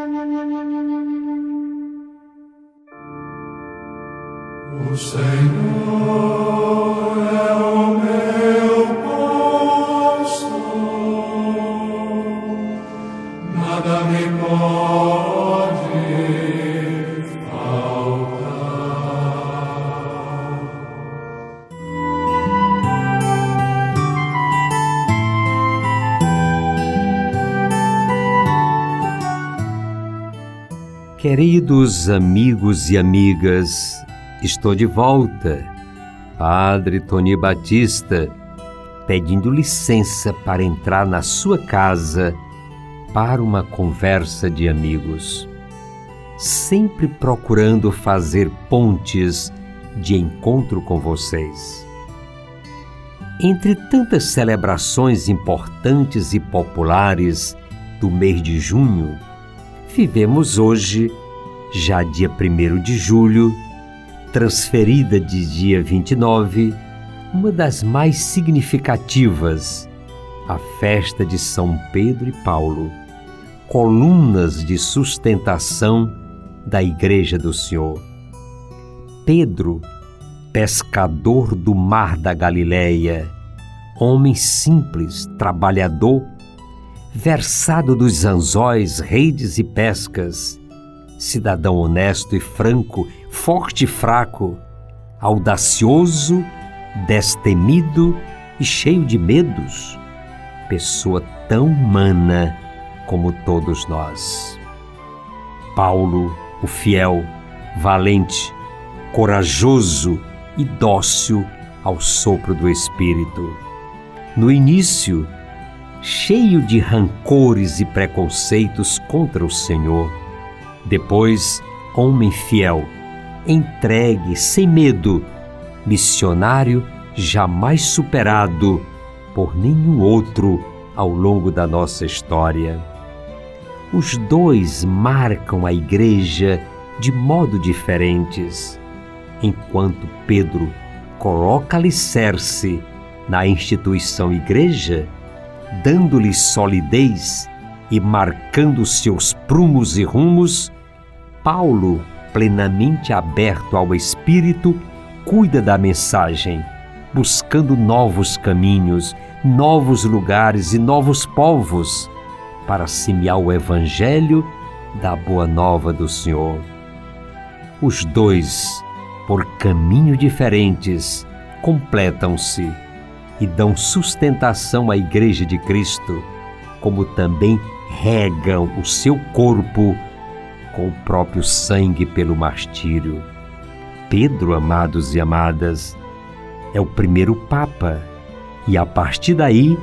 O Senhor é o meu pastor, nada me pode Queridos amigos e amigas, estou de volta. Padre Tony Batista, pedindo licença para entrar na sua casa para uma conversa de amigos. Sempre procurando fazer pontes de encontro com vocês. Entre tantas celebrações importantes e populares do mês de junho, vivemos hoje, já dia 1 de julho, transferida de dia 29, uma das mais significativas, a festa de São Pedro e Paulo, colunas de sustentação da Igreja do Senhor. Pedro, pescador do mar da Galileia, homem simples, trabalhador, versado dos anzóis, redes e pescas, cidadão honesto e franco, forte e fraco, audacioso, destemido e cheio de medos, pessoa tão humana como todos nós. Paulo, o fiel, valente, corajoso e dócil ao sopro do Espírito. No início, cheio de rancores e preconceitos contra o Senhor. Depois, homem fiel, entregue, sem medo, missionário jamais superado por nenhum outro ao longo da nossa história. Os dois marcam a igreja de modo diferentes. Enquanto Pedro coloca alicerce na instituição igreja, dando-lhe solidez e marcando seus prumos e rumos, Paulo, plenamente aberto ao Espírito, cuida da mensagem, buscando novos caminhos, novos lugares e novos povos para semear o Evangelho da Boa Nova do Senhor. Os dois, por caminhos diferentes, completam-se e dão sustentação à Igreja de Cristo, como também regam o seu corpo com o próprio sangue pelo martírio. Pedro, amados e amadas, é o primeiro Papa, e a partir daí,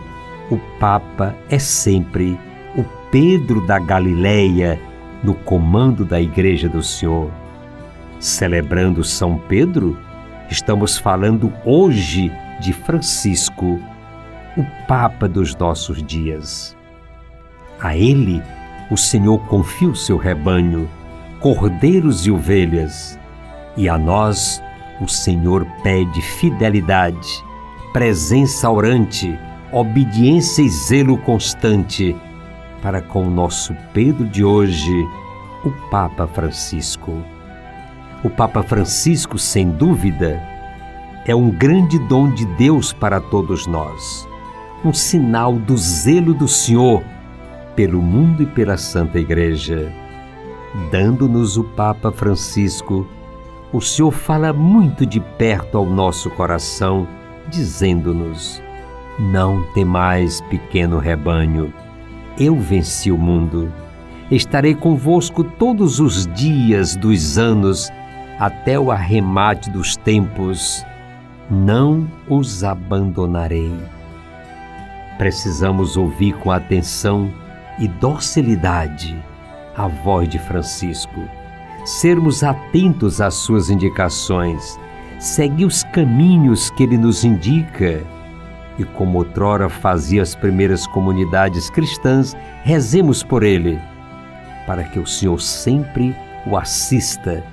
o Papa é sempre o Pedro da Galileia no comando da Igreja do Senhor. Celebrando São Pedro, estamos falando hoje de Francisco, o Papa dos nossos dias. A ele, o Senhor confia o seu rebanho, cordeiros e ovelhas, e a nós, o Senhor pede fidelidade, presença orante, obediência e zelo constante para com o nosso Pedro de hoje, o Papa Francisco. O Papa Francisco, sem dúvida, é um grande dom de Deus para todos nós, um sinal do zelo do Senhor pelo mundo e pela Santa Igreja. Dando-nos o Papa Francisco, o Senhor fala muito de perto ao nosso coração, dizendo-nos: Não temais, pequeno rebanho, eu venci o mundo. Estarei convosco todos os dias dos anos, até o arremate dos tempos não os abandonarei. Precisamos ouvir com atenção e docilidade a voz de Francisco, sermos atentos às suas indicações, seguir os caminhos que ele nos indica e, como outrora fazia as primeiras comunidades cristãs, rezemos por ele, para que o Senhor sempre o assista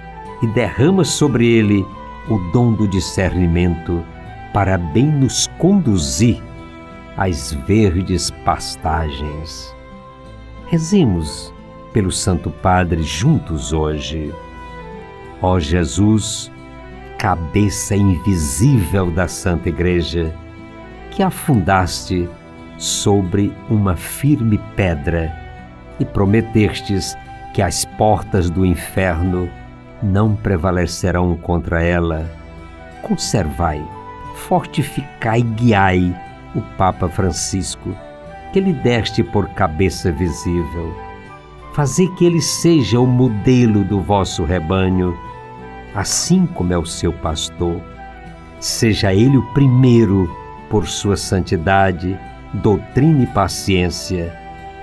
e derrama sobre ele o dom do discernimento para bem nos conduzir às verdes pastagens. Rezemos pelo Santo Padre juntos hoje. Ó Jesus, cabeça invisível da Santa Igreja, que afundaste sobre uma firme pedra e prometestes que as portas do inferno não prevalecerão contra ela. Conservai, fortificai e guiai o Papa Francisco, que lhe deste por cabeça visível. Fazei que ele seja o modelo do vosso rebanho, assim como é o seu pastor. Seja ele o primeiro por sua santidade, doutrina e paciência,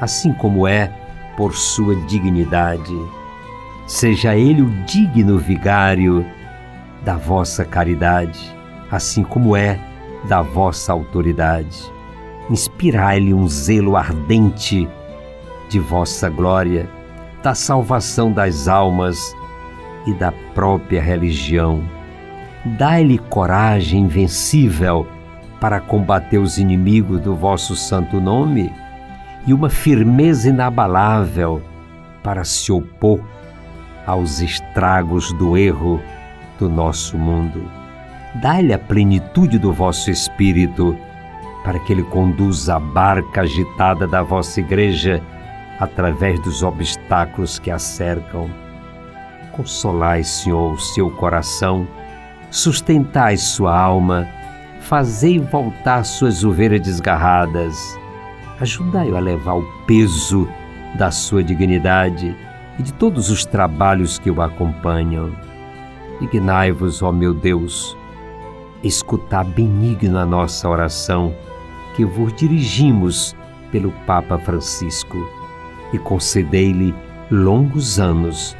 assim como é por sua dignidade. Seja ele o digno vigário da vossa caridade, assim como é da vossa autoridade. Inspirai-lhe um zelo ardente de vossa glória, da salvação das almas e da própria religião. Dai-lhe coragem invencível para combater os inimigos do vosso santo nome e uma firmeza inabalável para se opor aos estragos do erro do nosso mundo. Dai-lhe a plenitude do vosso espírito para que ele conduza a barca agitada da vossa igreja através dos obstáculos que a cercam. Consolai, Senhor, o seu coração, sustentai sua alma fazei voltar suas ovelhas desgarradas. Ajudai-o a levar o peso da sua dignidade e de todos os trabalhos que o acompanham. Dignai-vos, ó meu Deus, escutar benigno a nossa oração que vos dirigimos pelo Papa Francisco e concedei-lhe longos anos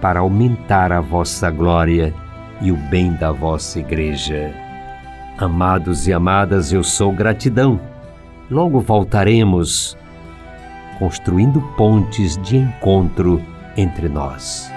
para aumentar a vossa glória e o bem da vossa Igreja. Amados e amadas, eu sou gratidão. Logo voltaremos construindo pontes de encontro entre nós.